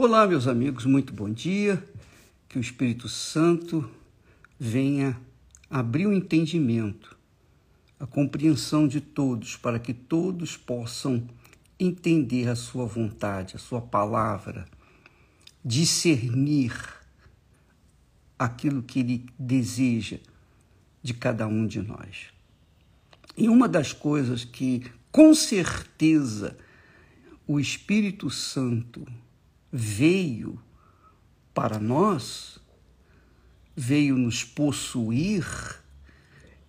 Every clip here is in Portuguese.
Olá, meus amigos, muito bom dia. Que o Espírito Santo venha abrir o entendimento, a compreensão de todos, para que todos possam entender a sua vontade, a sua palavra, discernir aquilo que ele deseja de cada um de nós. E uma das coisas que, com certeza, o Espírito Santo veio para nós, veio nos possuir,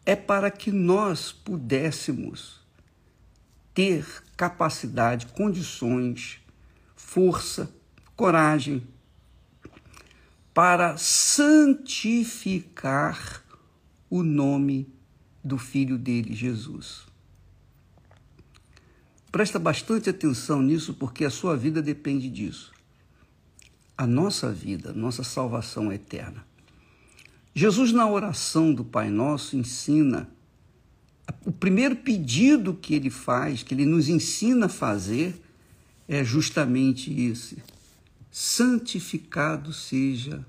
é para que nós pudéssemos ter capacidade, condições, força, coragem para santificar o nome do filho dele, Jesus. Presta bastante atenção nisso, porque a sua vida depende disso. A nossa vida, nossa salvação eterna. Jesus, na oração do Pai Nosso, ensina o primeiro pedido que ele faz, que ele nos ensina a fazer, é justamente esse: santificado seja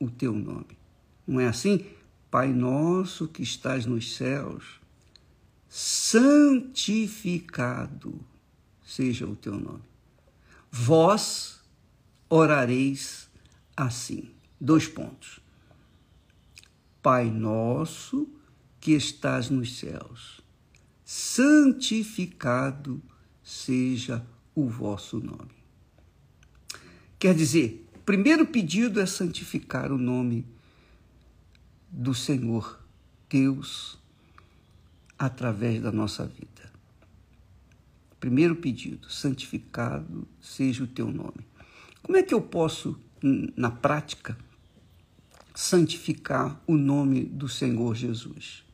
o teu nome. Não é assim? Pai nosso que estás nos céus, santificado seja o teu nome. Vós orareis assim. Dois pontos. Pai nosso que estás nos céus, santificado seja o vosso nome. Quer dizer, primeiro pedido é santificar o nome do Senhor Deus através da nossa vida. Primeiro pedido, santificado seja o teu nome. Como é que eu posso, na prática, santificar o nome do Senhor Jesus?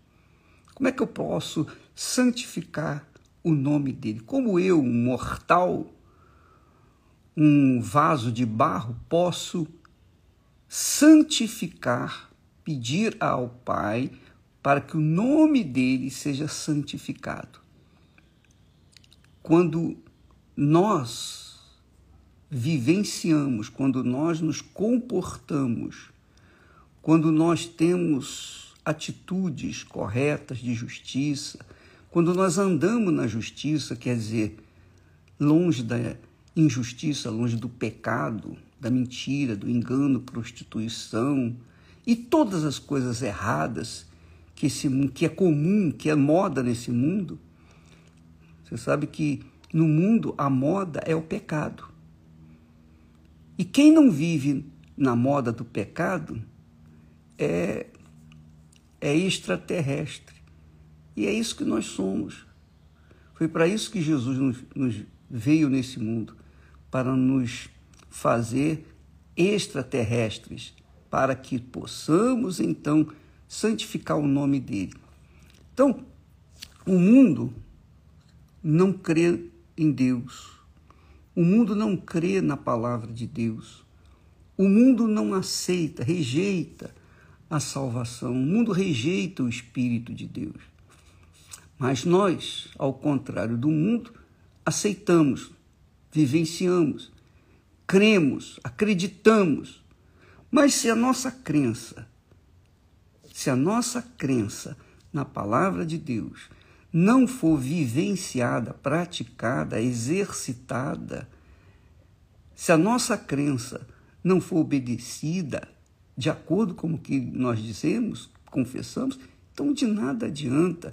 Como é que eu posso santificar o nome dele? Como eu, um mortal, um vaso de barro, posso santificar pedir ao Pai para que o nome dele seja santificado. Quando nós vivenciamos, quando nós nos comportamos, quando nós temos atitudes corretas de justiça, quando nós andamos na justiça, quer dizer, longe da injustiça, longe do pecado, da mentira, do engano, prostituição, e todas as coisas erradas que, esse, que é comum, que é moda nesse mundo. Você sabe que no mundo a moda é o pecado. E quem não vive na moda do pecado é, é extraterrestre. E é isso que nós somos. Foi para isso que Jesus nos, nos veio nesse mundo para nos fazer extraterrestres para que possamos então santificar o nome dele. Então, o mundo não crê em Deus. O mundo não crê na palavra de Deus. O mundo não aceita, rejeita a salvação. O mundo rejeita o Espírito de Deus. Mas nós, ao contrário do mundo, aceitamos, vivenciamos, cremos, acreditamos mas se a nossa crença, se a nossa crença na palavra de Deus não for vivenciada, praticada, exercitada, se a nossa crença não for obedecida de acordo com o que nós dizemos, confessamos, então de nada adianta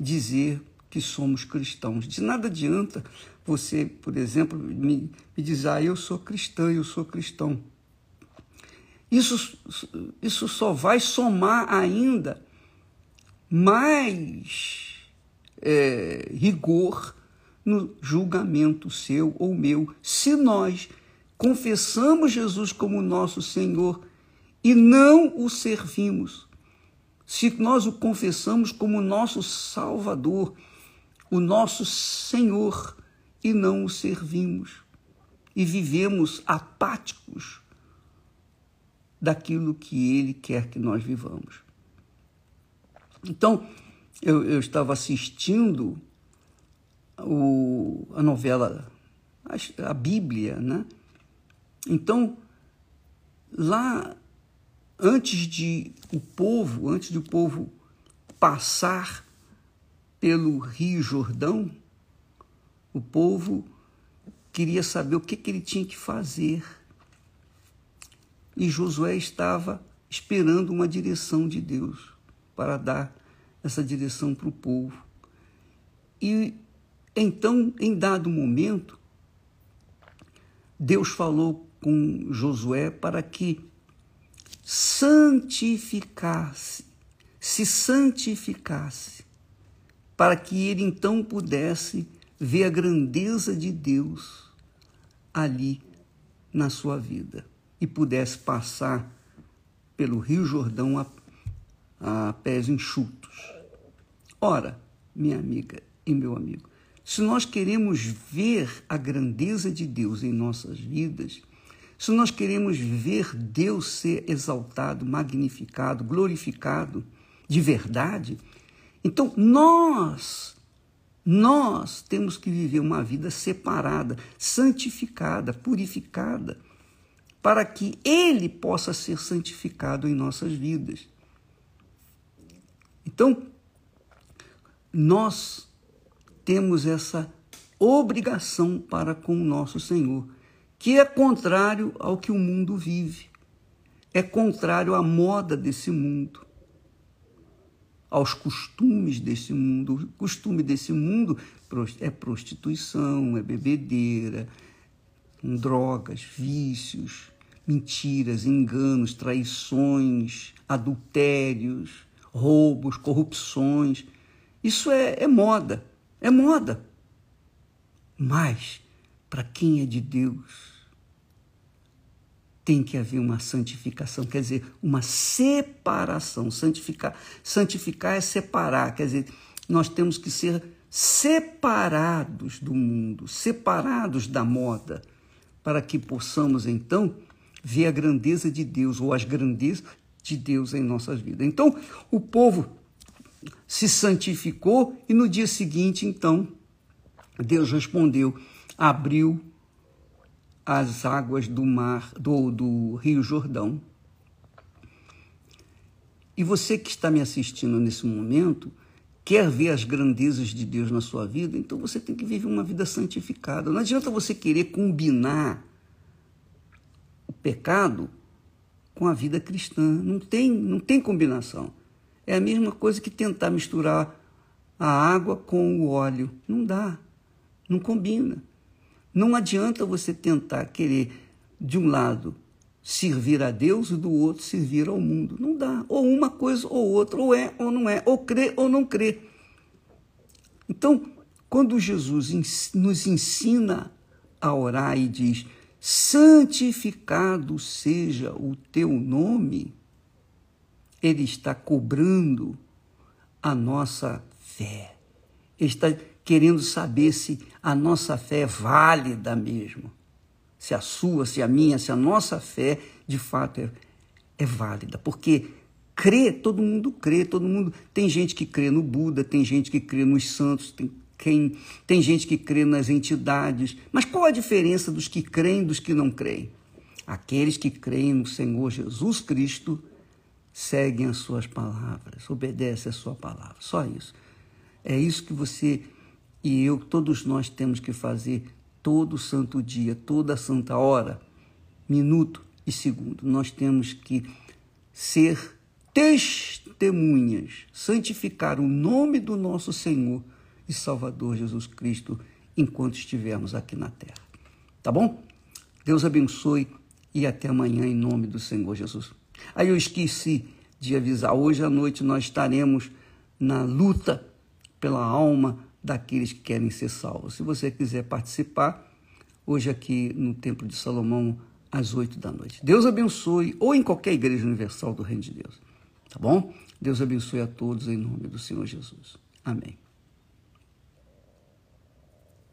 dizer que somos cristãos. De nada adianta você, por exemplo, me, me dizer, ah, eu sou cristã, eu sou cristão. Isso, isso só vai somar ainda mais é, rigor no julgamento seu ou meu, se nós confessamos Jesus como nosso Senhor e não o servimos. Se nós o confessamos como nosso Salvador, o nosso Senhor, e não o servimos, e vivemos apáticos daquilo que Ele quer que nós vivamos. Então, eu, eu estava assistindo o, a novela, a, a Bíblia, né? Então, lá antes de o povo, antes de o povo passar pelo Rio Jordão, o povo queria saber o que, que ele tinha que fazer. E Josué estava esperando uma direção de Deus para dar essa direção para o povo. E então, em dado momento, Deus falou com Josué para que santificasse, se santificasse, para que ele então pudesse ver a grandeza de Deus ali na sua vida e pudesse passar pelo Rio Jordão a, a pés enxutos. Ora, minha amiga e meu amigo, se nós queremos ver a grandeza de Deus em nossas vidas, se nós queremos ver Deus ser exaltado, magnificado, glorificado de verdade, então nós, nós temos que viver uma vida separada, santificada, purificada, para que Ele possa ser santificado em nossas vidas. Então, nós temos essa obrigação para com o nosso Senhor, que é contrário ao que o mundo vive, é contrário à moda desse mundo, aos costumes desse mundo. O costume desse mundo é prostituição, é bebedeira, drogas, vícios, mentiras, enganos, traições, adultérios, roubos, corrupções. Isso é, é moda. É moda. Mas, para quem é de Deus, tem que haver uma santificação, quer dizer, uma separação. Santificar, santificar é separar, quer dizer, nós temos que ser separados do mundo, separados da moda, para que possamos então ver a grandeza de Deus ou as grandezas de Deus em nossas vidas. Então, o povo se santificou e no dia seguinte, então, Deus respondeu, abriu as águas do mar, do, do Rio Jordão. E você que está me assistindo nesse momento, quer ver as grandezas de Deus na sua vida, então você tem que viver uma vida santificada. Não adianta você querer combinar o pecado com a vida cristã. Não tem, não tem combinação. É a mesma coisa que tentar misturar a água com o óleo. Não dá, não combina. Não adianta você tentar querer, de um lado, servir a Deus e do outro servir ao mundo. Não dá. Ou uma coisa ou outra, ou é ou não é, ou crê ou não crê. Então, quando Jesus nos ensina a orar e diz: santificado seja o teu nome, ele está cobrando a nossa fé. Está querendo saber se a nossa fé é válida mesmo. Se a sua, se a minha, se a nossa fé de fato é, é válida. Porque crê, todo mundo crê, todo mundo. Tem gente que crê no Buda, tem gente que crê nos santos, tem, quem, tem gente que crê nas entidades. Mas qual a diferença dos que creem dos que não creem? Aqueles que creem no Senhor Jesus Cristo seguem as suas palavras, obedecem a sua palavra. Só isso. É isso que você e eu, todos nós temos que fazer todo santo dia, toda santa hora, minuto e segundo. Nós temos que ser testemunhas, santificar o nome do nosso Senhor e Salvador Jesus Cristo enquanto estivermos aqui na terra. Tá bom? Deus abençoe e até amanhã em nome do Senhor Jesus. Aí eu esqueci de avisar, hoje à noite nós estaremos na luta pela alma daqueles que querem ser salvos. Se você quiser participar, hoje aqui no Templo de Salomão, às oito da noite. Deus abençoe, ou em qualquer igreja universal do Reino de Deus. Tá bom? Deus abençoe a todos em nome do Senhor Jesus. Amém.